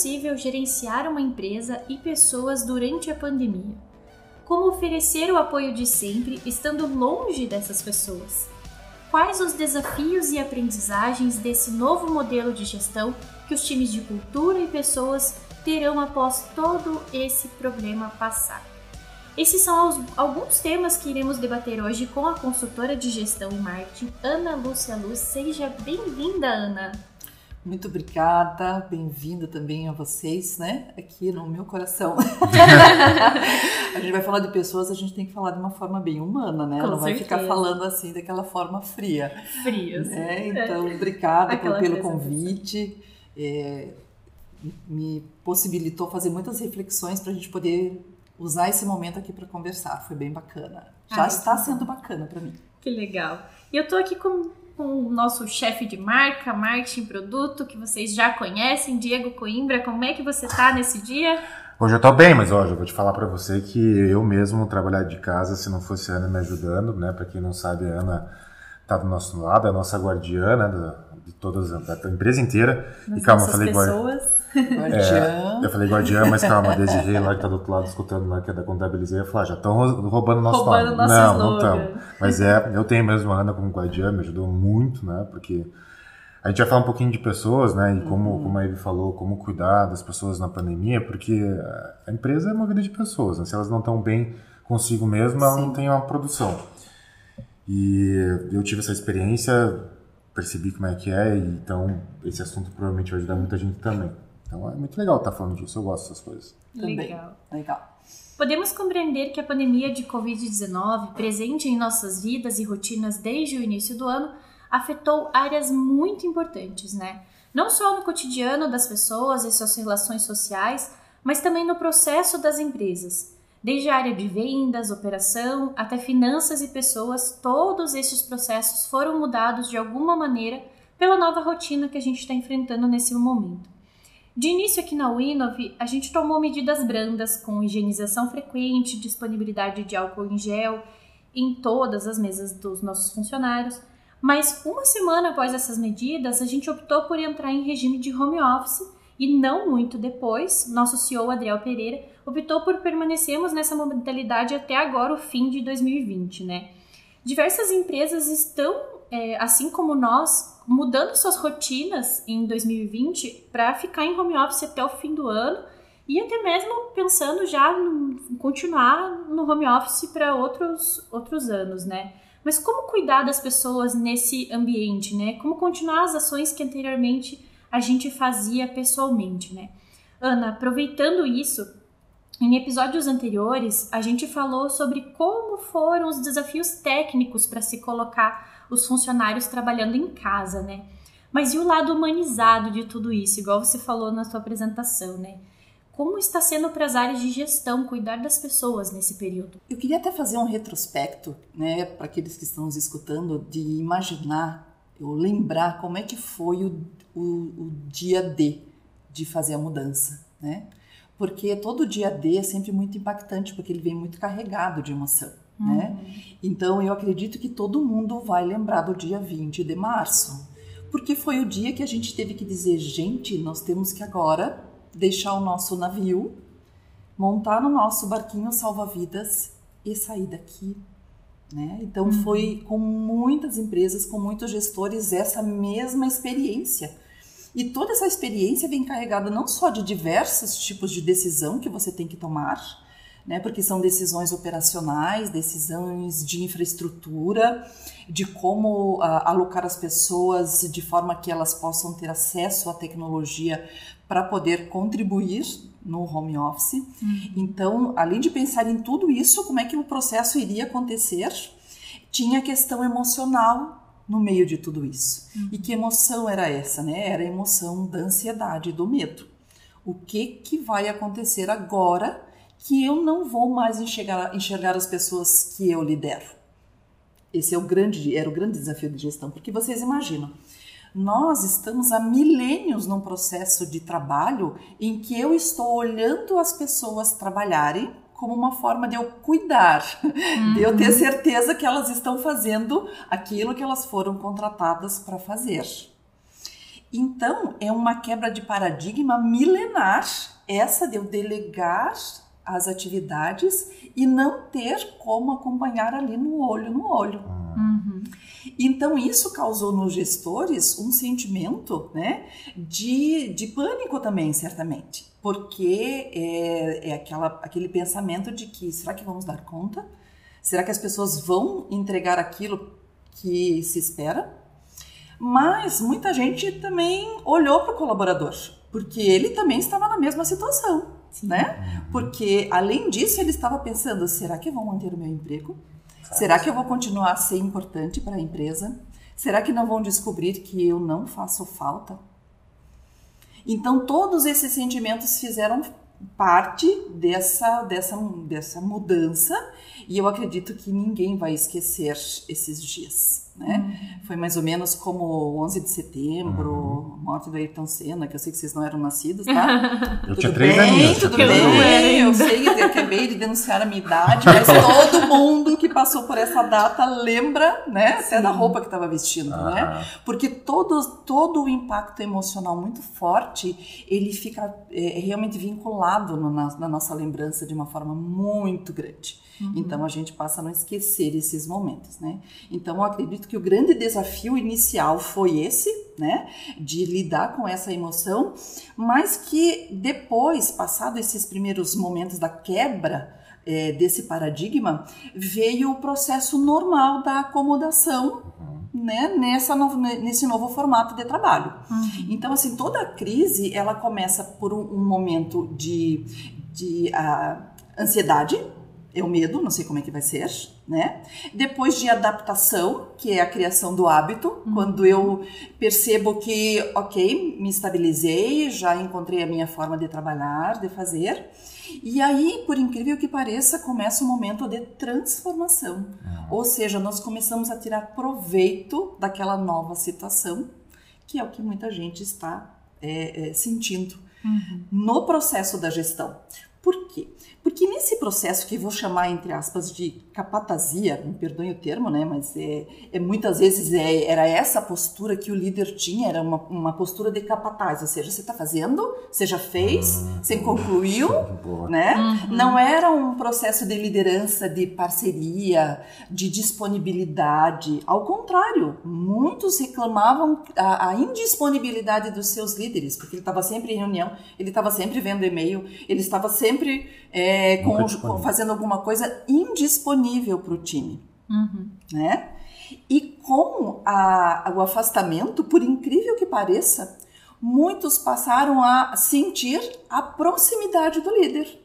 possível gerenciar uma empresa e pessoas durante a pandemia? Como oferecer o apoio de sempre estando longe dessas pessoas? Quais os desafios e aprendizagens desse novo modelo de gestão que os times de cultura e pessoas terão após todo esse problema passar? Esses são alguns temas que iremos debater hoje com a consultora de gestão e marketing, Ana Lúcia Luz. Seja bem-vinda, Ana! Muito obrigada, bem-vinda também a vocês, né? Aqui no meu coração. a gente vai falar de pessoas, a gente tem que falar de uma forma bem humana, né? Com Não vai certeza. ficar falando assim daquela forma fria. Frios. Né? Então, obrigada pelo convite. É, me possibilitou fazer muitas reflexões para a gente poder usar esse momento aqui para conversar. Foi bem bacana. Já Ai, está sendo bacana para mim. Que legal. E eu tô aqui com, com o nosso chefe de marca, marketing produto, que vocês já conhecem, Diego Coimbra. Como é que você tá nesse dia? Hoje eu tô bem, mas hoje eu vou te falar pra você que eu mesmo trabalhar de casa, se não fosse a Ana me ajudando, né? Pra quem não sabe, a Ana tá do nosso lado, é a nossa guardiã, né? Da, de todas, da empresa inteira. Nas e calma, eu falei guardiã. Guardiã. Eu falei guardiã, mas calma, a Desirê lá que tá do outro lado escutando lá, que é da contabilizei, eu falei, ah, já estão roubando nosso Roubando nome. não, não estão. Mas é, eu tenho mesmo a Ana como guardiã, me ajudou muito, né? Porque a gente vai falar um pouquinho de pessoas, né? E como, como a Eve falou, como cuidar das pessoas na pandemia, porque a empresa é uma vida de pessoas, né? Se elas não estão bem consigo mesma, ela não tem uma produção. E eu tive essa experiência, percebi como é que é, então esse assunto provavelmente vai ajudar muita gente também. Então é muito legal estar falando disso, eu gosto dessas coisas. Legal. Legal. Podemos compreender que a pandemia de Covid-19, presente em nossas vidas e rotinas desde o início do ano, afetou áreas muito importantes, né? Não só no cotidiano das pessoas e suas relações sociais, mas também no processo das empresas. Desde a área de vendas, operação, até finanças e pessoas, todos estes processos foram mudados de alguma maneira pela nova rotina que a gente está enfrentando nesse momento. De início aqui na Winov, a gente tomou medidas brandas com higienização frequente, disponibilidade de álcool em gel em todas as mesas dos nossos funcionários. Mas uma semana após essas medidas, a gente optou por entrar em regime de home office e não muito depois, nosso CEO Adriel Pereira optou por permanecermos nessa modalidade até agora, o fim de 2020, né? Diversas empresas estão, é, assim como nós, mudando suas rotinas em 2020 para ficar em home office até o fim do ano e até mesmo pensando já em continuar no home office para outros, outros anos, né? Mas como cuidar das pessoas nesse ambiente, né? Como continuar as ações que anteriormente a gente fazia pessoalmente, né? Ana, aproveitando isso, em episódios anteriores a gente falou sobre como foram os desafios técnicos para se colocar os funcionários trabalhando em casa, né? Mas e o lado humanizado de tudo isso, igual você falou na sua apresentação, né? Como está sendo para as áreas de gestão cuidar das pessoas nesse período? Eu queria até fazer um retrospecto, né, para aqueles que estão nos escutando, de imaginar, ou lembrar como é que foi o, o, o dia D de fazer a mudança, né? Porque todo dia D é sempre muito impactante, porque ele vem muito carregado de emoção, né? Então eu acredito que todo mundo vai lembrar do dia 20 de março, porque foi o dia que a gente teve que dizer, gente, nós temos que agora deixar o nosso navio, montar no nosso barquinho salva-vidas e sair daqui. Né? Então foi com muitas empresas, com muitos gestores essa mesma experiência. E toda essa experiência vem carregada não só de diversos tipos de decisão que você tem que tomar, né? Porque são decisões operacionais, decisões de infraestrutura, de como ah, alocar as pessoas de forma que elas possam ter acesso à tecnologia para poder contribuir no home office. Então, além de pensar em tudo isso, como é que o processo iria acontecer, tinha a questão emocional no meio de tudo isso. E que emoção era essa, né? Era a emoção da ansiedade, do medo. O que que vai acontecer agora que eu não vou mais enxergar, enxergar as pessoas que eu lidero? Esse é o grande, era o grande desafio de gestão, porque vocês imaginam, nós estamos há milênios num processo de trabalho em que eu estou olhando as pessoas trabalharem como uma forma de eu cuidar, de eu ter certeza que elas estão fazendo aquilo que elas foram contratadas para fazer. Então, é uma quebra de paradigma milenar essa de eu delegar as atividades e não ter como acompanhar ali no olho no olho. Uhum. Então, isso causou nos gestores um sentimento né, de, de pânico também, certamente, porque é, é aquela, aquele pensamento de que será que vamos dar conta? Será que as pessoas vão entregar aquilo que se espera? Mas muita gente também olhou para o colaborador, porque ele também estava na mesma situação, Sim. né? Porque além disso ele estava pensando: será que vão manter o meu emprego? Será que eu vou continuar a ser importante para a empresa? Será que não vão descobrir que eu não faço falta? Então todos esses sentimentos fizeram parte dessa dessa dessa mudança e eu acredito que ninguém vai esquecer esses dias. Né? Uhum. Foi mais ou menos como 11 de setembro, uhum. morte do Ayrton Senna, que eu sei que vocês não eram nascidos, tá? Eu tudo tinha três aninhos. Tudo bem, eu, eu sei, eu acabei de denunciar a minha idade, mas todo mundo que passou por essa data lembra, né? Até da roupa que estava vestindo, ah. né? Porque todo, todo o impacto emocional muito forte, ele fica é, realmente vinculado no, na, na nossa lembrança de uma forma muito grande. Uhum. Então a gente passa a não esquecer esses momentos, né? Então eu acredito que o grande desafio inicial foi esse, né? De lidar com essa emoção, mas que depois, passado esses primeiros momentos da quebra é, desse paradigma, veio o processo normal da acomodação né, nessa no, nesse novo formato de trabalho. Uhum. Então, assim, toda crise ela começa por um, um momento de, de uh, ansiedade, é o medo, não sei como é que vai ser, né? Depois de adaptação, que é a criação do hábito, uhum. quando eu percebo que, ok, me estabilizei, já encontrei a minha forma de trabalhar, de fazer. E aí, por incrível que pareça, começa o um momento de transformação. Uhum. Ou seja, nós começamos a tirar proveito daquela nova situação, que é o que muita gente está é, é, sentindo uhum. no processo da gestão. Por quê? Porque nesse processo que vou chamar, entre aspas, de capatazia, me perdoe o termo, né, mas é, é muitas vezes é, era essa postura que o líder tinha, era uma, uma postura de capataz, ou seja, você está fazendo, você já fez, uhum. você concluiu, né? Uhum. Não era um processo de liderança, de parceria, de disponibilidade. Ao contrário, muitos reclamavam a, a indisponibilidade dos seus líderes, porque ele estava sempre em reunião, ele estava sempre vendo e-mail, ele estava sempre é, com, com, fazendo alguma coisa indisponível para o time. Uhum. Né? E com a, o afastamento, por incrível que pareça, muitos passaram a sentir a proximidade do líder.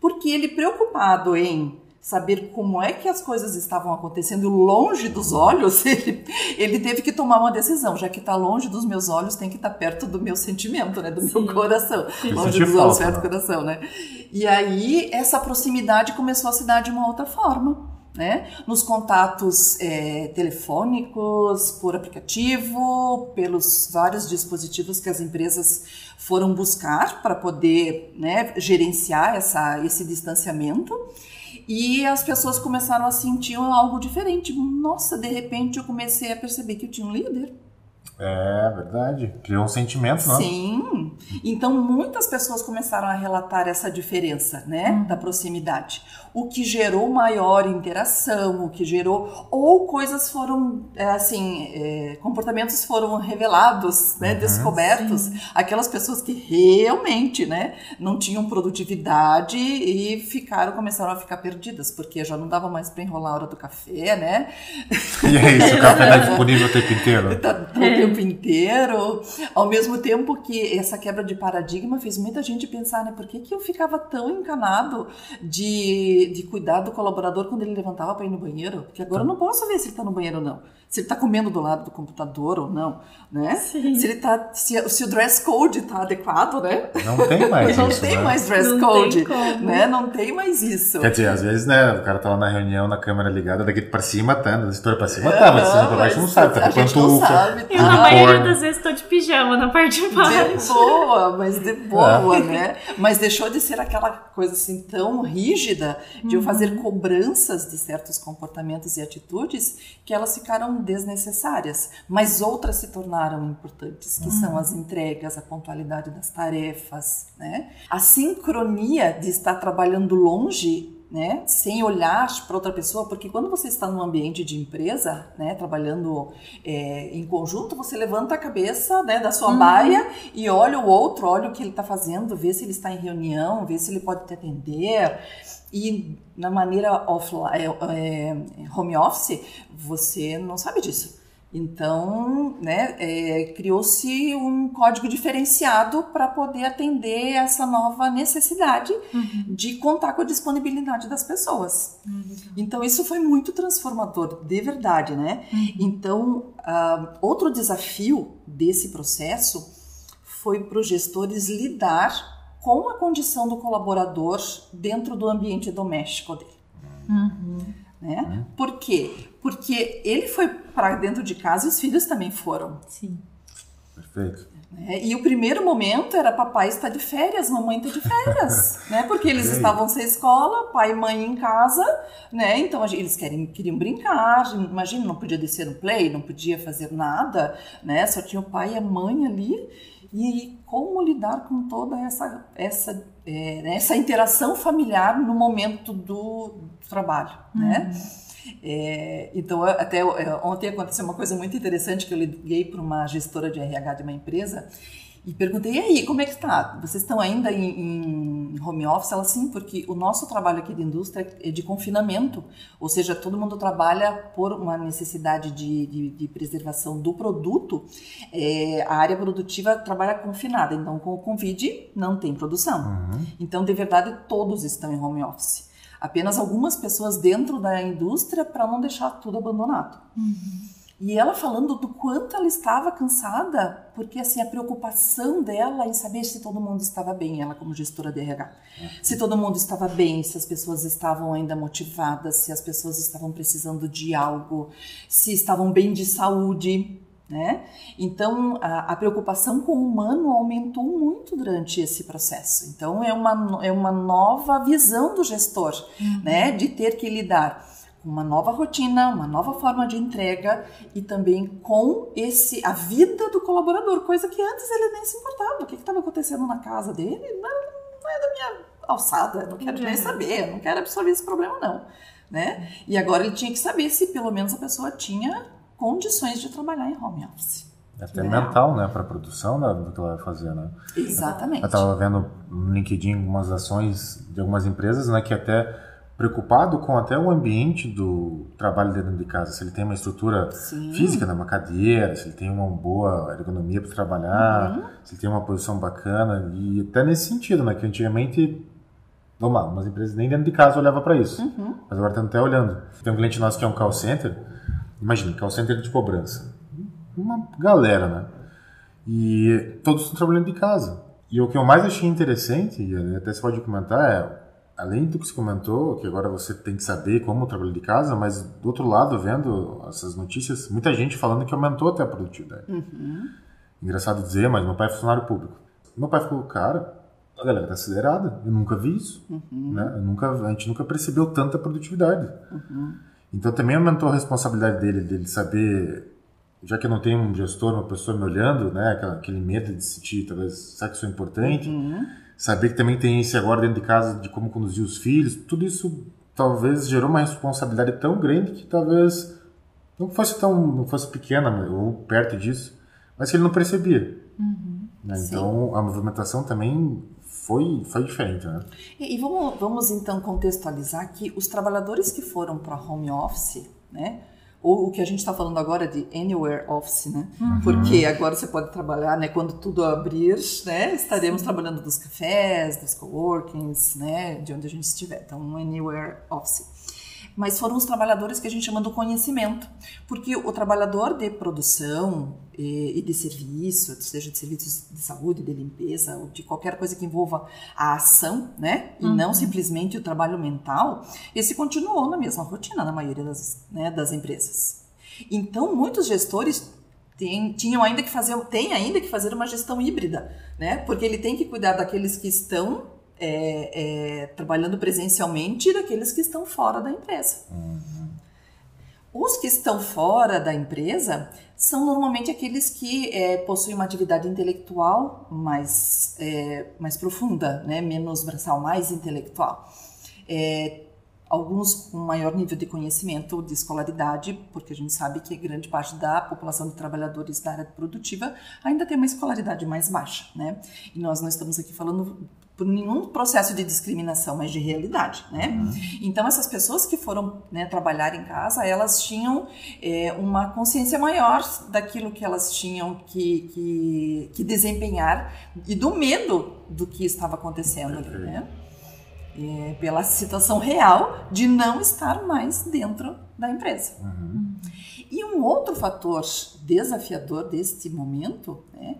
Porque ele, preocupado em saber como é que as coisas estavam acontecendo longe dos olhos, ele, ele teve que tomar uma decisão, já que está longe dos meus olhos, tem que estar tá perto do meu sentimento, né, do Sim. meu coração, Sim. longe dos olhos, perto do coração, né? E aí essa proximidade começou a se dar de uma outra forma. Né? Nos contatos é, telefônicos, por aplicativo, pelos vários dispositivos que as empresas foram buscar para poder né, gerenciar essa, esse distanciamento. E as pessoas começaram a sentir algo diferente. Nossa, de repente eu comecei a perceber que eu tinha um líder. É verdade. Criou um sentimento, não? Sim. Então muitas pessoas começaram a relatar essa diferença, né, hum. da proximidade. O que gerou maior interação, o que gerou ou coisas foram é, assim, é, comportamentos foram revelados, né, uhum. descobertos. Sim. Aquelas pessoas que realmente, né, não tinham produtividade e ficaram começaram a ficar perdidas porque já não dava mais para enrolar a hora do café, né? E é isso, o café está disponível o tempo inteiro. Tá, tá o tempo inteiro. Ao mesmo tempo que essa quebra de paradigma fez muita gente pensar, né? Por que, que eu ficava tão encanado de, de cuidar do colaborador quando ele levantava para ir no banheiro? Porque agora eu não posso ver se ele está no banheiro ou não. Se ele está comendo do lado do computador ou não, né? Sim. Se ele tá, se, se o dress code está adequado, né? Não tem mais não isso, tem né? mais dress Não code, tem como. né? Não tem mais isso. Quer dizer, às vezes, né, o cara tá lá na reunião, na câmera ligada, daqui pra cima tá, da história pra cima tá, mas de cima pra baixo não sabe, tá a com pantufa, sabe, Eu, na tá? maioria Uniforme. das vezes, tô de pijama na parte de baixo. Depois boa, mas de boa, é. né? Mas deixou de ser aquela coisa assim tão rígida de uhum. eu fazer cobranças de certos comportamentos e atitudes que elas ficaram desnecessárias, mas outras se tornaram importantes, que uhum. são as entregas, a pontualidade das tarefas, né? A sincronia de estar trabalhando longe né, sem olhar para outra pessoa, porque quando você está num ambiente de empresa, né, trabalhando é, em conjunto, você levanta a cabeça né, da sua uhum. baia e olha o outro, olha o que ele está fazendo, vê se ele está em reunião, vê se ele pode te atender. E na maneira offline, é, é, home office, você não sabe disso. Então, né, é, criou-se um código diferenciado para poder atender essa nova necessidade uhum. de contar com a disponibilidade das pessoas. Uhum. Então, isso foi muito transformador, de verdade, né? Uhum. Então, uh, outro desafio desse processo foi para os gestores lidar com a condição do colaborador dentro do ambiente doméstico dele. Uhum. Né? Uhum. Por quê? Porque ele foi para dentro de casa e os filhos também foram. Sim. Perfeito. É, e o primeiro momento era papai está de férias, mamãe está de férias, né? Porque eles estavam sem escola, pai e mãe em casa, né? Então eles querem, queriam brincar, imagina, não podia descer no play, não podia fazer nada, né? Só tinha o pai e a mãe ali. E como lidar com toda essa, essa, é, né, essa interação familiar no momento do trabalho, né? Uhum. É, então, até é, ontem aconteceu uma coisa muito interessante que eu liguei para uma gestora de RH de uma empresa e perguntei, e aí, como é que está? Vocês estão ainda em, em, home office? Ela, sim, porque o nosso trabalho aqui de indústria é de confinamento, ou seja, todo mundo trabalha por uma necessidade de, de, de preservação do produto, é, a área produtiva trabalha confinada, então com o Covid não tem produção. Uhum. Então, de verdade, todos estão em home office apenas algumas pessoas dentro da indústria para não deixar tudo abandonado. Uhum. E ela falando do quanto ela estava cansada, porque assim a preocupação dela em saber se todo mundo estava bem, ela como gestora de RH, uhum. se todo mundo estava bem, se as pessoas estavam ainda motivadas, se as pessoas estavam precisando de algo, se estavam bem de saúde, né? Então, a, a, preocupação com o humano aumentou muito durante esse processo. Então, é uma, é uma nova visão do gestor, uhum. né? De ter que lidar uma nova rotina, uma nova forma de entrega e também com esse a vida do colaborador, coisa que antes ele nem se importava. O que estava acontecendo na casa dele não, não é da minha alçada, não quero uhum. nem saber, não quero absorver esse problema, não. Né? E agora ele tinha que saber se pelo menos a pessoa tinha condições de trabalhar em home office. É até né? mental, né, para a produção do que ela vai fazer, né? Exatamente. Eu estava vendo no LinkedIn algumas ações de algumas empresas, né, que até preocupado com até o ambiente do trabalho dentro de casa, se ele tem uma estrutura Sim. física, né, uma cadeira, se ele tem uma boa ergonomia para trabalhar, uhum. se ele tem uma posição bacana e até nesse sentido, né, que antigamente vamos lá, umas empresas nem dentro de casa olhava para isso, uhum. mas agora estão até olhando. Tem um cliente nosso que é um call center Imagina, call center de cobrança. Uma galera, né? E todos estão trabalhando de casa. E o que eu mais achei interessante, e até você pode comentar, é, além do que você comentou, que agora você tem que saber como trabalhar de casa, mas do outro lado, vendo essas notícias, muita gente falando que aumentou até a produtividade. Uhum. Engraçado dizer, mas meu pai é funcionário público. Meu pai ficou, cara, a galera tá acelerada. Eu nunca vi isso. Uhum. Né? nunca, a gente nunca percebeu tanta produtividade. Uhum. Então também aumentou a responsabilidade dele, dele saber, já que eu não tenho um gestor, uma pessoa me olhando, né, aquele medo de sentir, talvez, será que isso é importante? Uhum. Saber que também tem esse agora dentro de casa de como conduzir os filhos, tudo isso talvez gerou uma responsabilidade tão grande que talvez não fosse tão, não fosse pequena ou perto disso, mas que ele não percebia. Uhum. Né? Então a movimentação também foi, foi diferente, né? E, e, vamos, vamos então contextualizar que os trabalhadores que foram para home office, né? Ou o que a gente está falando agora de anywhere office, né? Uhum. Porque agora você pode trabalhar, né? Quando tudo abrir, né? Estaremos Sim. trabalhando dos cafés, dos coworkings, né? De onde a gente estiver. Então, anywhere office mas foram os trabalhadores que a gente chama do conhecimento, porque o trabalhador de produção e, de serviço, seja de serviços de saúde, de limpeza, ou de qualquer coisa que envolva a ação, né, e uhum. não simplesmente o trabalho mental, esse continuou na mesma rotina na maioria das, né, das empresas. Então, muitos gestores tem, tinham ainda que fazer, tem ainda que fazer uma gestão híbrida, né? Porque ele tem que cuidar daqueles que estão é, é, trabalhando presencialmente e daqueles que estão fora da empresa. Uhum. Os que estão fora da empresa são normalmente aqueles que é, possuem uma atividade intelectual mais, é, mais profunda, né? menos braçal, mais intelectual. É, alguns com maior nível de conhecimento, de escolaridade, porque a gente sabe que grande parte da população de trabalhadores da área produtiva ainda tem uma escolaridade mais baixa, né? E nós não estamos aqui falando por nenhum processo de discriminação, mas de realidade, né? Uhum. Então essas pessoas que foram né, trabalhar em casa, elas tinham é, uma consciência maior daquilo que elas tinham que, que, que desempenhar e do medo do que estava acontecendo ali, né? é, pela situação real de não estar mais dentro da empresa. Uhum. E um outro fator desafiador deste momento né,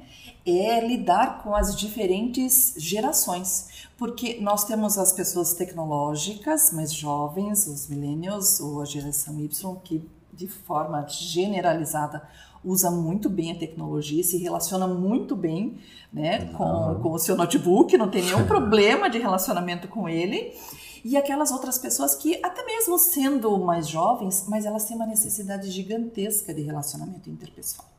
é lidar com as diferentes gerações, porque nós temos as pessoas tecnológicas mais jovens, os millennials ou a geração Y, que de forma generalizada usa muito bem a tecnologia, se relaciona muito bem né, com, com o seu notebook, não tem nenhum problema de relacionamento com ele. E aquelas outras pessoas que, até mesmo sendo mais jovens, mas elas têm uma necessidade gigantesca de relacionamento interpessoal.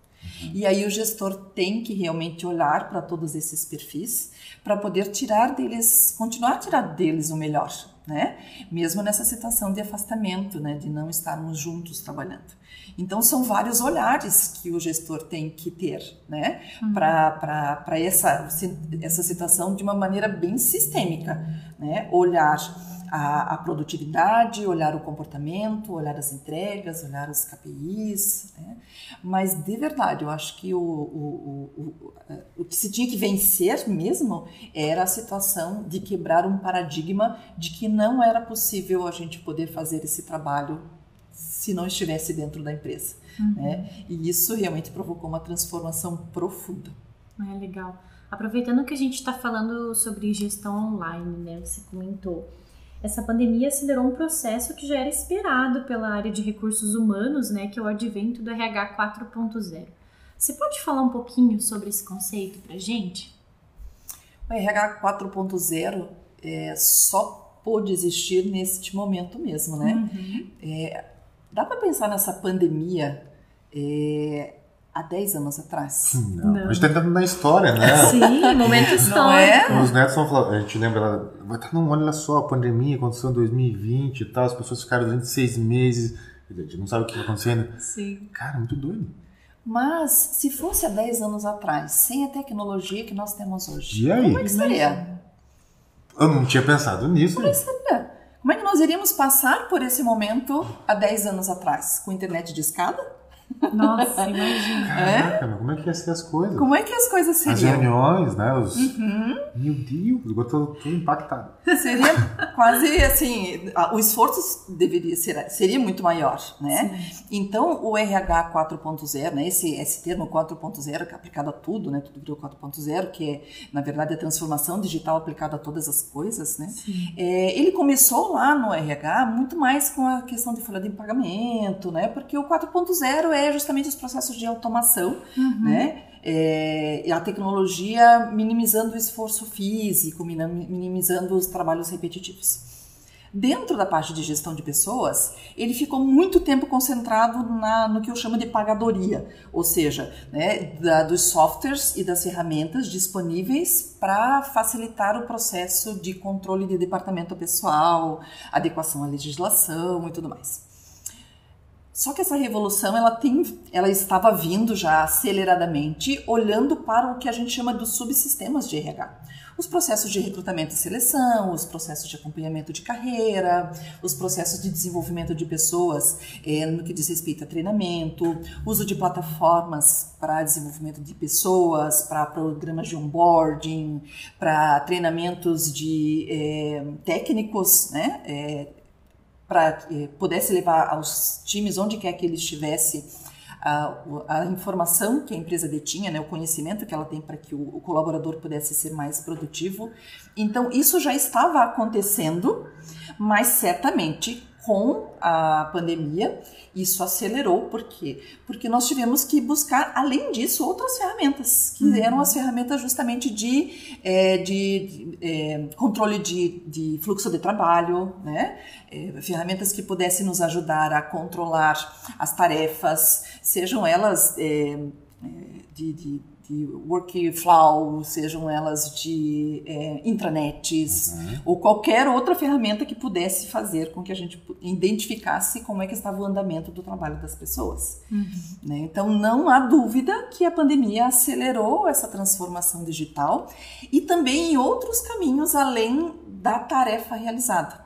E aí o gestor tem que realmente olhar para todos esses perfis para poder tirar deles, continuar a tirar deles o melhor, né? Mesmo nessa situação de afastamento, né, de não estarmos juntos trabalhando. Então, são vários olhares que o gestor tem que ter, né? Uhum. Para essa, essa situação de uma maneira bem sistêmica, né? Olhar a, a, produtividade, olhar o comportamento, olhar as entregas, olhar os KPIs. Né? Mas, de verdade, eu acho que o, o, o, o, que se tinha que vencer mesmo era a situação de quebrar um paradigma de que não era possível a gente poder fazer esse trabalho se não estivesse dentro da empresa. Uhum. Né? E isso realmente provocou uma transformação profunda. É legal. Aproveitando que a gente está falando sobre gestão online, né? Você comentou. Essa pandemia acelerou um processo que já era esperado pela área de recursos humanos, né? Que é o advento do RH 4.0. Você pode falar um pouquinho sobre esse conceito para gente? O RH 4.0 é, só pôde existir neste momento mesmo, né? Uhum. É, Dá para pensar nessa pandemia é, há 10 anos atrás? Não. Não. A gente está entrando na história, né? Sim, momento histórico. É? Os netos vão falar, a gente lembra, vai estar, não, olha só, a pandemia aconteceu em 2020 e tal, as pessoas ficaram durante seis meses, a gente não sabe o que está acontecendo. Sim. Cara, muito doido. Mas se fosse há 10 anos atrás, sem a tecnologia que nós temos hoje, e aí? como é que seria? Eu não tinha pensado nisso. Como é que seria? Como é que nós iríamos passar por esse momento há 10 anos atrás? Com internet de escada? Nossa, imagina. Caraca, é? como é que ia ser as coisas? Como é que as coisas seriam? As reuniões, né? Os... Uhum. Meu Deus, eu tô, tô impactado. Seria quase assim, o esforço deveria ser seria muito maior, né? Sim. Então, o RH 4.0, né? Esse, esse termo 4.0 que é aplicado a tudo, né? Tudo virou 4.0, que é, na verdade, a transformação digital aplicada a todas as coisas, né? É, ele começou lá no RH muito mais com a questão de folha de pagamento, né? Porque o 4.0 é justamente os processos de automação, uhum. né? É, a tecnologia minimizando o esforço físico, minimizando os trabalhos repetitivos. Dentro da parte de gestão de pessoas, ele ficou muito tempo concentrado na, no que eu chamo de pagadoria, ou seja, né, da, dos softwares e das ferramentas disponíveis para facilitar o processo de controle de departamento pessoal, adequação à legislação e tudo mais. Só que essa revolução ela tem, ela estava vindo já aceleradamente, olhando para o que a gente chama dos subsistemas de RH. Os processos de recrutamento e seleção, os processos de acompanhamento de carreira, os processos de desenvolvimento de pessoas é, no que diz respeito a treinamento, uso de plataformas para desenvolvimento de pessoas, para programas de onboarding, para treinamentos de é, técnicos, né? É, para eh, pudesse levar aos times onde quer que ele estivesse a, a, informação que a empresa detinha, né, o conhecimento que ela tem para que o, o, colaborador pudesse ser mais produtivo. Então, isso já estava acontecendo, mas certamente com a pandemia, isso acelerou, por quê? Porque nós tivemos que buscar, além disso, outras ferramentas, que uhum. eram as ferramentas justamente de, é, de, é, controle de, de, fluxo de trabalho, né? É, ferramentas que pudessem nos ajudar a controlar as tarefas, sejam elas é, é, de, de de workflow, sejam elas de é, intranets uhum. ou qualquer outra ferramenta que pudesse fazer com que a gente identificasse como é que estava o andamento do trabalho das pessoas. Uhum. Né? Então não há dúvida que a pandemia acelerou essa transformação digital e também em outros caminhos além da tarefa realizada.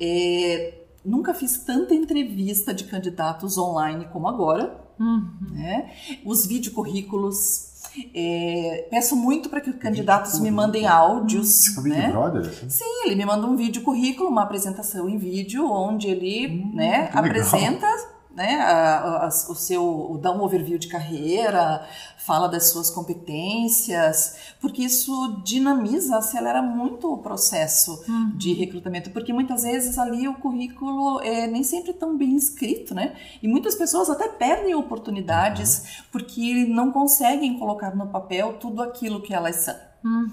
É, nunca fiz tanta entrevista de candidatos online como agora. Uhum. Né? Os videocurrículos é, peço muito para que os candidatos me mandem áudios. Tipo né? brother? Assim? Sim, ele me manda um vídeo currículo, uma apresentação em vídeo, onde ele hum, né, apresenta né, a, a, o seu, dá um overview de carreira, fala das suas competências, porque isso dinamiza, acelera muito o processo uhum. de recrutamento, porque muitas vezes ali o currículo é nem sempre tão bem escrito, né? E muitas pessoas até perdem oportunidades uhum. porque não conseguem colocar no papel tudo aquilo que elas são. Uhum.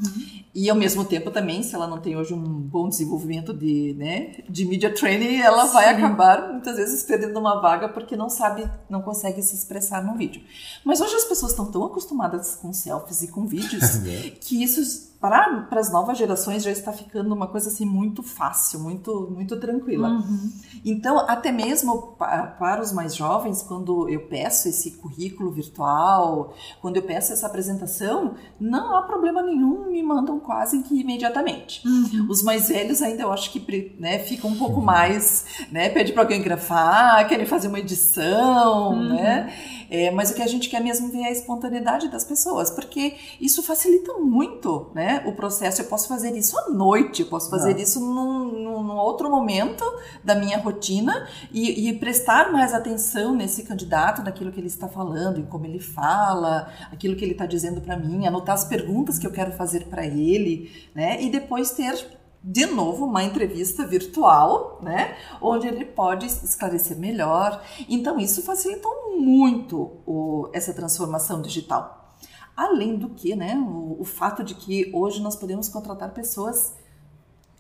E ao mesmo tempo também, se ela não tem hoje um bom desenvolvimento de, né, de media training, ela Sim. vai acabar muitas vezes perdendo uma vaga porque não sabe, não consegue se expressar no vídeo. Mas hoje as pessoas estão tão acostumadas com selfies e com vídeos é. que isso para, para as novas gerações já está ficando uma coisa assim muito fácil, muito muito tranquila. Uhum. Então, até mesmo para, para os mais jovens, quando eu peço esse currículo virtual, quando eu peço essa apresentação, não há problema nenhum, me mandam quase que imediatamente. Uhum. Os mais velhos ainda eu acho que né, ficam um pouco uhum. mais, né, pede para alguém grafar, querem fazer uma edição, uhum. né? É, mas o que a gente quer mesmo ver é a espontaneidade das pessoas, porque isso facilita muito né, o processo. Eu posso fazer isso à noite, eu posso fazer Não. isso num, num, outro momento da minha rotina e, e, prestar mais atenção nesse candidato, naquilo que ele está falando, em como ele fala, aquilo que ele está dizendo para mim, anotar as perguntas que eu quero fazer para ele, né, e depois ter de novo uma entrevista virtual, né, onde ele pode esclarecer melhor. Então isso facilitou muito o, essa transformação digital. Além do que, né, o, o fato de que hoje nós podemos contratar pessoas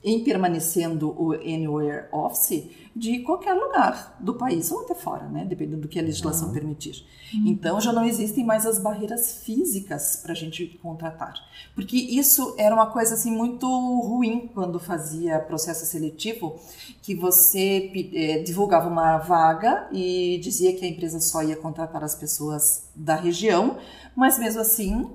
em permanecendo o Anywhere Office de qualquer lugar do país ou até fora, né? dependendo do que a legislação uhum. permitir. Uhum. Então já não existem mais as barreiras físicas para a gente contratar, porque isso era uma coisa assim muito ruim quando fazia processo seletivo, que você é, divulgava uma vaga e dizia que a empresa só ia contratar as pessoas da região, mas mesmo assim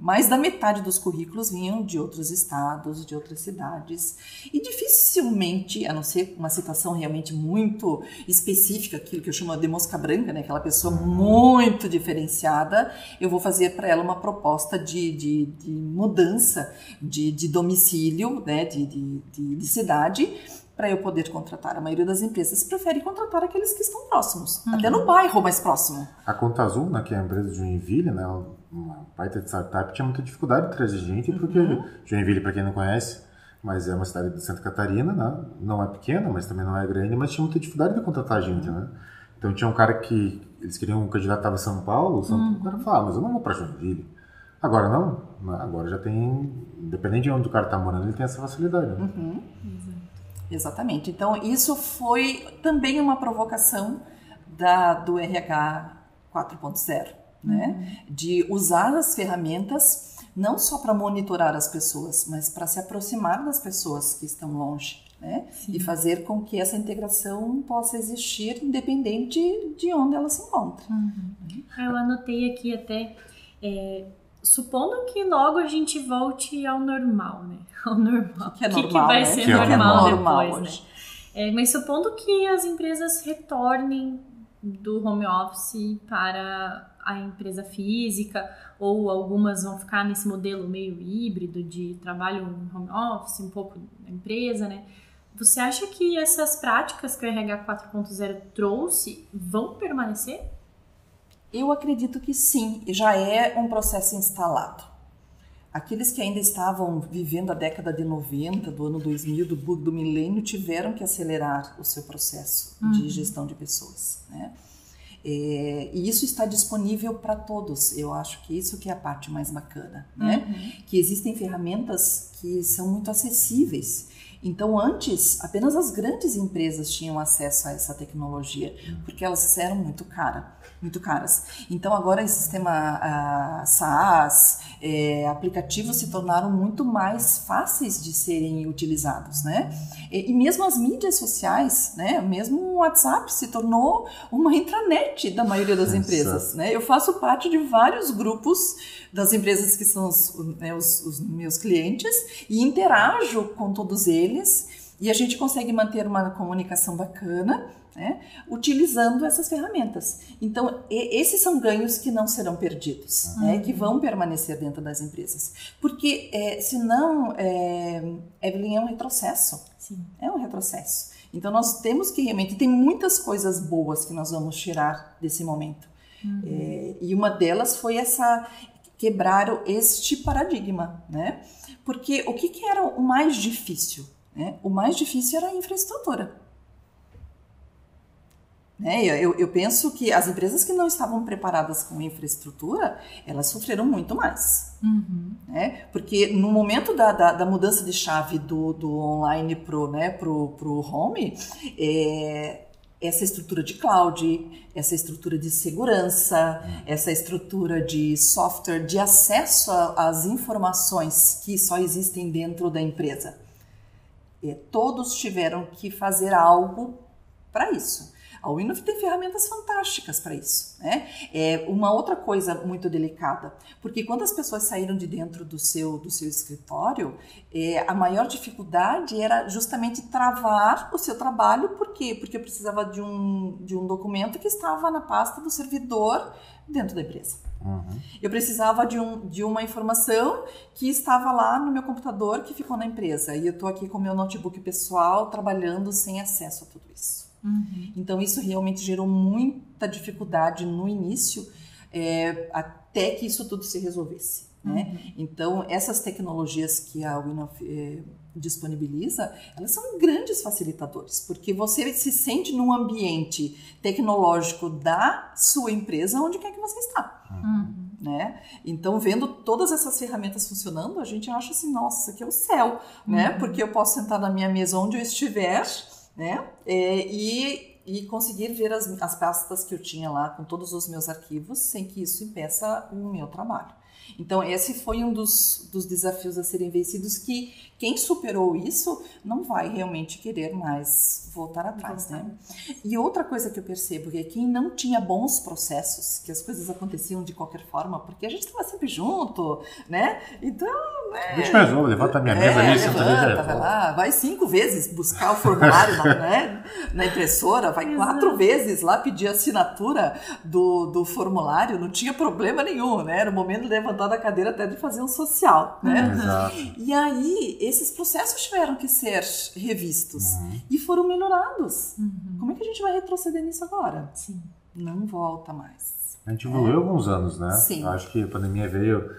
mais da metade dos currículos vinham de outros estados, de outras cidades. E dificilmente, a não ser uma situação realmente muito específica, aquilo que eu chamo de mosca branca, né? aquela pessoa muito diferenciada, eu vou fazer para ela uma proposta de, de, de mudança de, de domicílio, né? de, de, de, de cidade para eu poder contratar. A maioria das empresas prefere contratar aqueles que estão próximos, uhum. até no bairro mais próximo. A Conta Azul, né, que é a empresa de Joinville, né, uma baita de startup, tinha muita dificuldade de trazer gente, porque uhum. Joinville, para quem não conhece, mas é uma cidade de Santa Catarina, né, não é pequena, mas também não é grande, mas tinha muita dificuldade de contratar gente, né. Então tinha um cara que eles queriam um candidato estava em São Paulo, São Paulo, uhum. o cara falava, ah, mas eu não vou para Joinville. Agora não, né, agora já tem, independente de onde o cara está morando, ele tem essa facilidade. Né? Uhum. Exatamente. Então, isso foi também uma provocação da, do RH 4.0, né? Uhum. De usar as ferramentas não só para monitorar as pessoas, mas para se aproximar das pessoas que estão longe, né? Sim. E fazer com que essa integração possa existir independente de onde ela se encontra. Uhum. Eu anotei aqui até é, supondo que logo a gente volte ao normal, né? Ao normal. Que, é normal, que, que vai né? ser que normal, é normal depois, hoje. né? É, mas supondo que as empresas retornem do home office para a empresa física, ou algumas vão ficar nesse modelo meio híbrido de trabalho em home office, um pouco na empresa, né? Você acha que essas práticas que o RH 4.0 trouxe vão permanecer? Eu acredito que sim, já é um processo instalado. aqueles que ainda estavam vivendo a década de 90, do ano 2000, do bug do milênio, tiveram que acelerar o seu processo uhum. de gestão de pessoas, né? É, e isso está disponível para todos. Eu acho que isso que é a parte mais bacana, né? Uhum. Que existem ferramentas que são muito acessíveis. Então, antes, apenas as grandes empresas tinham acesso a essa tecnologia, porque elas eram muito cara muito caras. Então agora o sistema a, SaaS, é, aplicativos se tornaram muito mais fáceis de serem utilizados, né? E, e, mesmo as mídias sociais, né? Mesmo o WhatsApp se tornou uma intranet da maioria das empresas, né? Eu faço parte de vários grupos das empresas que são os, né, os, os meus clientes e interajo com todos eles e a gente consegue manter uma comunicação bacana né, utilizando essas ferramentas. Então, e, esses são ganhos que não serão perdidos, uhum. né, que vão permanecer dentro das empresas. Porque, é, senão, é, Evelyn, é um retrocesso. Sim. É um retrocesso. Então, nós temos que realmente. Tem muitas coisas boas que nós vamos tirar desse momento. Uhum. É, e uma delas foi essa. Quebrar este paradigma, né? Porque o que, que era o mais difícil? Né? O mais difícil era a infraestrutura. Né? Eu, eu, penso que as empresas que não estavam preparadas com infraestrutura, elas sofreram muito mais. Uhum. Né? Porque no momento da, da, da, mudança de chave do, do online pro, né, pro, pro home, é, essa estrutura de cloud, essa estrutura de segurança, uhum. essa estrutura de software, de acesso às informações que só existem dentro da empresa. Todos tiveram que fazer algo para isso. A Windows tem ferramentas fantásticas para isso. Né? É uma outra coisa muito delicada, porque quando as pessoas saíram de dentro do seu, do seu escritório, é, a maior dificuldade era justamente travar o seu trabalho, por quê? Porque eu precisava de um, de um documento que estava na pasta do servidor dentro da empresa. Uhum. Eu precisava de, um, de uma informação que estava lá no meu computador que ficou na empresa. E eu estou aqui com o meu notebook pessoal trabalhando sem acesso a tudo isso. Uhum. Então, isso realmente gerou muita dificuldade no início, é, até que isso tudo se resolvesse. Né? Uhum. Então, essas tecnologias que a Winoff é, disponibiliza, elas são grandes facilitadores, porque você se sente num ambiente tecnológico da sua empresa, onde quer que você está. Uhum. Né? Então, vendo todas essas ferramentas funcionando, a gente acha assim, nossa, aqui é o céu, né? Uhum. Porque eu posso sentar na minha mesa onde eu estiver, né? É, e, e conseguir ver as, as pastas que eu tinha lá com todos os meus arquivos sem que isso impeça o meu trabalho. Então, esse foi um dos, dos desafios a serem vencidos que quem superou isso não vai realmente querer mais voltar atrás, né? E outra coisa que eu percebo é que quem não tinha bons processos, que as coisas aconteciam de qualquer forma, porque a gente estava sempre junto, né? Então, né? Deixa eu resolver, levanta a minha mesa é, ali, levanta, vai lá, vai cinco vezes buscar o formulário na, né? na impressora, vai quatro vezes lá pedir a assinatura do, do formulário, não tinha problema nenhum, né? Era o momento de levantar da cadeira até de fazer um social, né? Exato. E aí, esses processos tiveram que ser revistos uhum. e foram melhorados. Uhum. Como é que a gente vai retroceder nisso agora? Sim. Não volta mais. A gente evoluiu é. alguns anos, né? Sim. Eu acho que a pandemia veio,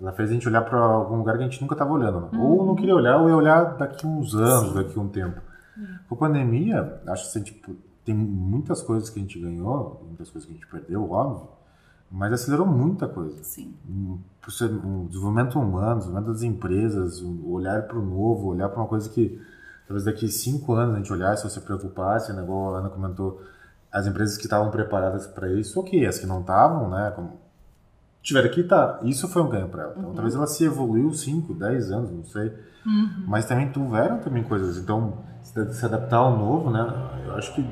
ela fez a gente olhar para algum lugar que a gente nunca estava olhando. Uhum. Ou não queria olhar, ou ia olhar daqui uns anos, Sim. daqui um tempo. Uhum. Com a pandemia, acho que tipo, tem muitas coisas que a gente ganhou, muitas coisas que a gente perdeu, óbvio mas acelerou muita coisa. Sim. O desenvolvimento humano, o desenvolvimento das empresas, o olhar para o novo, olhar para uma coisa que talvez daqui cinco anos a gente olhasse, se preocupasse, né? igual a Ana comentou, as empresas que estavam preparadas para isso, ok, as que não estavam, né? Como tiveram que estar. Tá, isso foi um ganho para ela. Então, uhum. talvez ela se evoluiu 5, 10 anos, não sei. Uhum. Mas também tiveram também coisas. Então, se adaptar ao novo, né? Eu acho que,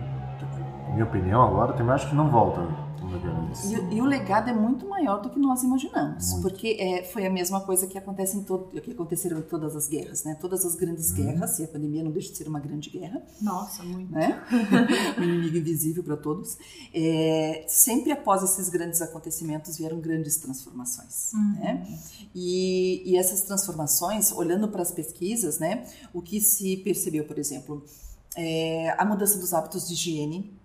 minha opinião agora, também acho que não volta e, e, o legado é muito maior do que nós imaginamos, muito. porque é, foi a mesma coisa que acontece em todo, que aconteceram em todas as guerras, né? Todas as grandes hum. guerras, e a pandemia não deixa de ser uma grande guerra. Nossa, muito. Né? um inimigo invisível para todos. É, sempre após esses grandes acontecimentos vieram grandes transformações, uhum. né? E, e essas transformações, olhando para as pesquisas, né? O que se percebeu, por exemplo, é a mudança dos hábitos de higiene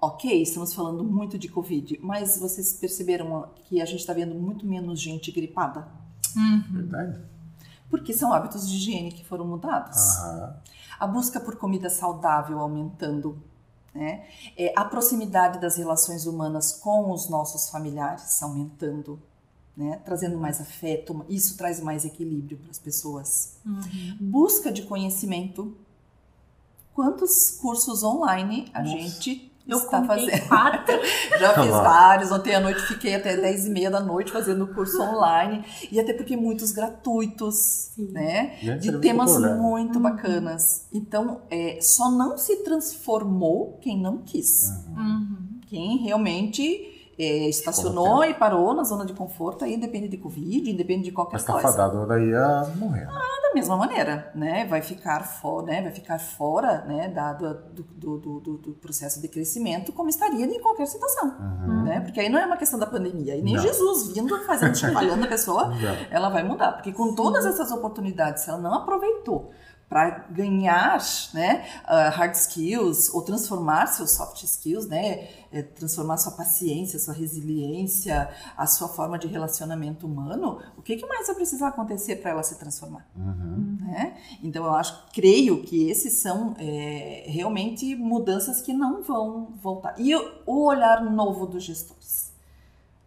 Ok, estamos falando muito de Covid, mas vocês perceberam que a gente está vendo muito menos gente gripada? Uhum. Verdade. Porque são hábitos de higiene que foram mudados. Aham. A busca por comida saudável aumentando. Né? É, a proximidade das relações humanas com os nossos familiares aumentando. Né? Trazendo mais afeto, isso traz mais equilíbrio para as pessoas. Uhum. Busca de conhecimento. Quantos cursos online a Nossa. gente Eu está fazendo? quatro. Já fiz vários. Ontem à noite fiquei até 10 e meia da noite fazendo curso online. E até porque muitos gratuitos, Sim. né? De temas muito problema. muito Uhum. bacanas. Então, é, só não se transformou quem não quis. Uhum. Quem realmente é, estacionou e parou na zona de conforto, aí independe de Covid, independe de qualquer Mas tá coisa. fadado daí a morrer. né? Da mesma maneira, né? Vai ficar fora, né? Vai ficar fora, né? Da, do, do, do, do- processo de crescimento, como estaria em qualquer situação, Uhum. né? Porque aí não é uma questão da pandemia, e nem Não. Jesus vindo fazendo chacoalhando a pessoa, Já. ela vai mudar, porque com todas essas oportunidades, se ela não aproveitou para ganhar, né, ah, hard skills ou transformar seus soft skills, né, eh, transformar sua paciência, sua resiliência, a sua forma de relacionamento humano, o que, que mais vai precisar acontecer para ela se transformar? Uhum. né? Então eu acho, creio que esses são é, realmente mudanças que não vão voltar. E o, o olhar novo dos gestores,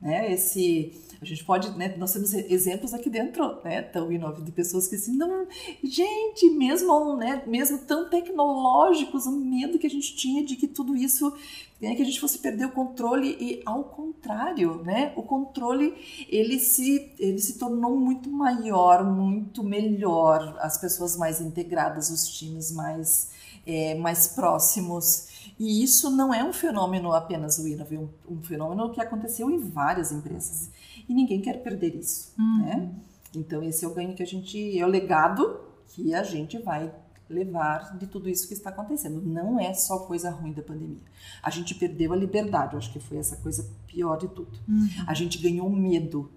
né? Esse a gente pode, né, nós temos exemplos aqui dentro, né, tão inove de pessoas que assim, não, gente, mesmo, né, mesmo tão tecnológicos, o medo que a gente tinha de que tudo isso, né, que a gente fosse perder o controle e ao contrário, né, o controle ele se ele se tornou muito maior, muito melhor, as pessoas mais integradas, os times mais é, mais próximos. E isso não é um fenômeno apenas do Inove, é um, um fenômeno que aconteceu em várias empresas. E ninguém quer perder isso, Uhum. né? Então esse é o ganho que a gente, é o legado que a gente vai levar de tudo isso que está acontecendo. Não é só coisa ruim da pandemia. A gente perdeu a liberdade, eu acho que foi essa coisa pior de tudo. Uhum. A gente ganhou medo,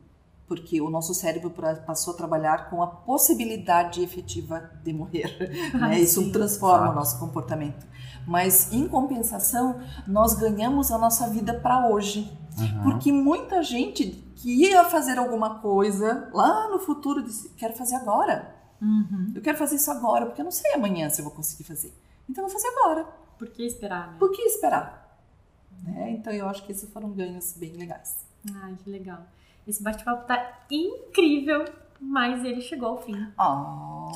porque o nosso cérebro passou a trabalhar com a possibilidade efetiva de morrer. Ah, né? Isso sim. transforma o nosso comportamento. Mas, em compensação, nós ganhamos a nossa vida para hoje. Uhum. Porque muita gente que ia fazer alguma coisa lá no futuro disse: quero fazer agora. Uhum. Eu quero fazer isso agora, porque eu não sei amanhã se eu vou conseguir fazer. Então, eu vou fazer agora. Por que esperar, né? Por que esperar? Né? Então, eu acho que esses foram ganhos bem legais. Ai, que legal. Esse bate-papo tá incrível, mas ele chegou ao fim. Oh.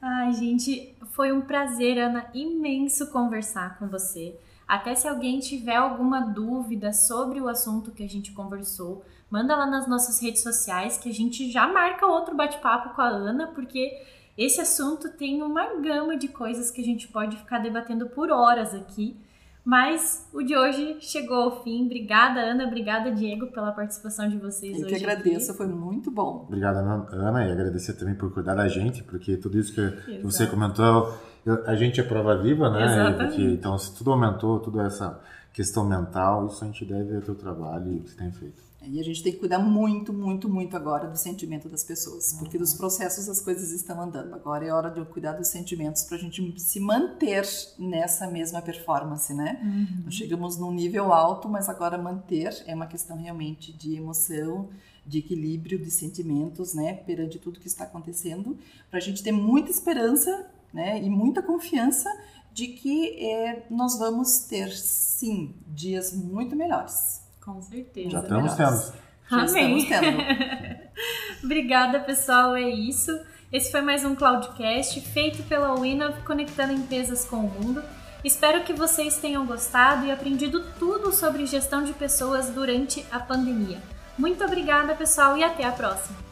Ai, gente, foi um prazer, Ana, imenso conversar com você. Até se alguém tiver alguma dúvida sobre o assunto que a gente conversou, manda lá nas nossas redes sociais que a gente já marca outro bate-papo com a Ana, porque esse assunto tem uma gama de coisas que a gente pode ficar debatendo por horas aqui. Mas o de hoje chegou ao fim. Obrigada, Ana. Obrigada, Diego, pela participação de vocês Eu hoje. que aqui. agradeço, foi muito bom. Obrigado, Ana, e agradecer também por cuidar da gente, porque tudo isso que Exato. você comentou, eu- a gente é prova viva, né? Exatamente. Porque, então, se tudo aumentou, toda essa questão mental, isso a gente deve ao teu trabalho e o que você tem feito. E a gente tem que cuidar muito, muito, muito agora do sentimento das pessoas, porque dos processos as coisas estão andando. Agora é hora de eu cuidar dos sentimentos para a gente se manter nessa mesma performance, né? Uhum. Nós chegamos num nível alto, mas agora manter é uma questão realmente de emoção, de equilíbrio, de sentimentos, né? Perante tudo que está acontecendo, para a gente ter muita esperança, né? E muita confiança de que é, nós vamos ter, sim, dias muito melhores. Com certeza. Já Coisa estamos tendo. Já Amém. estamos tendo. Obrigada, pessoal. É isso. Esse foi mais um Cloudcast feito pela Winov, conectando empresas com o mundo. Espero que vocês tenham gostado e aprendido tudo sobre gestão de pessoas durante a pandemia. Muito obrigada, pessoal, e até a próxima.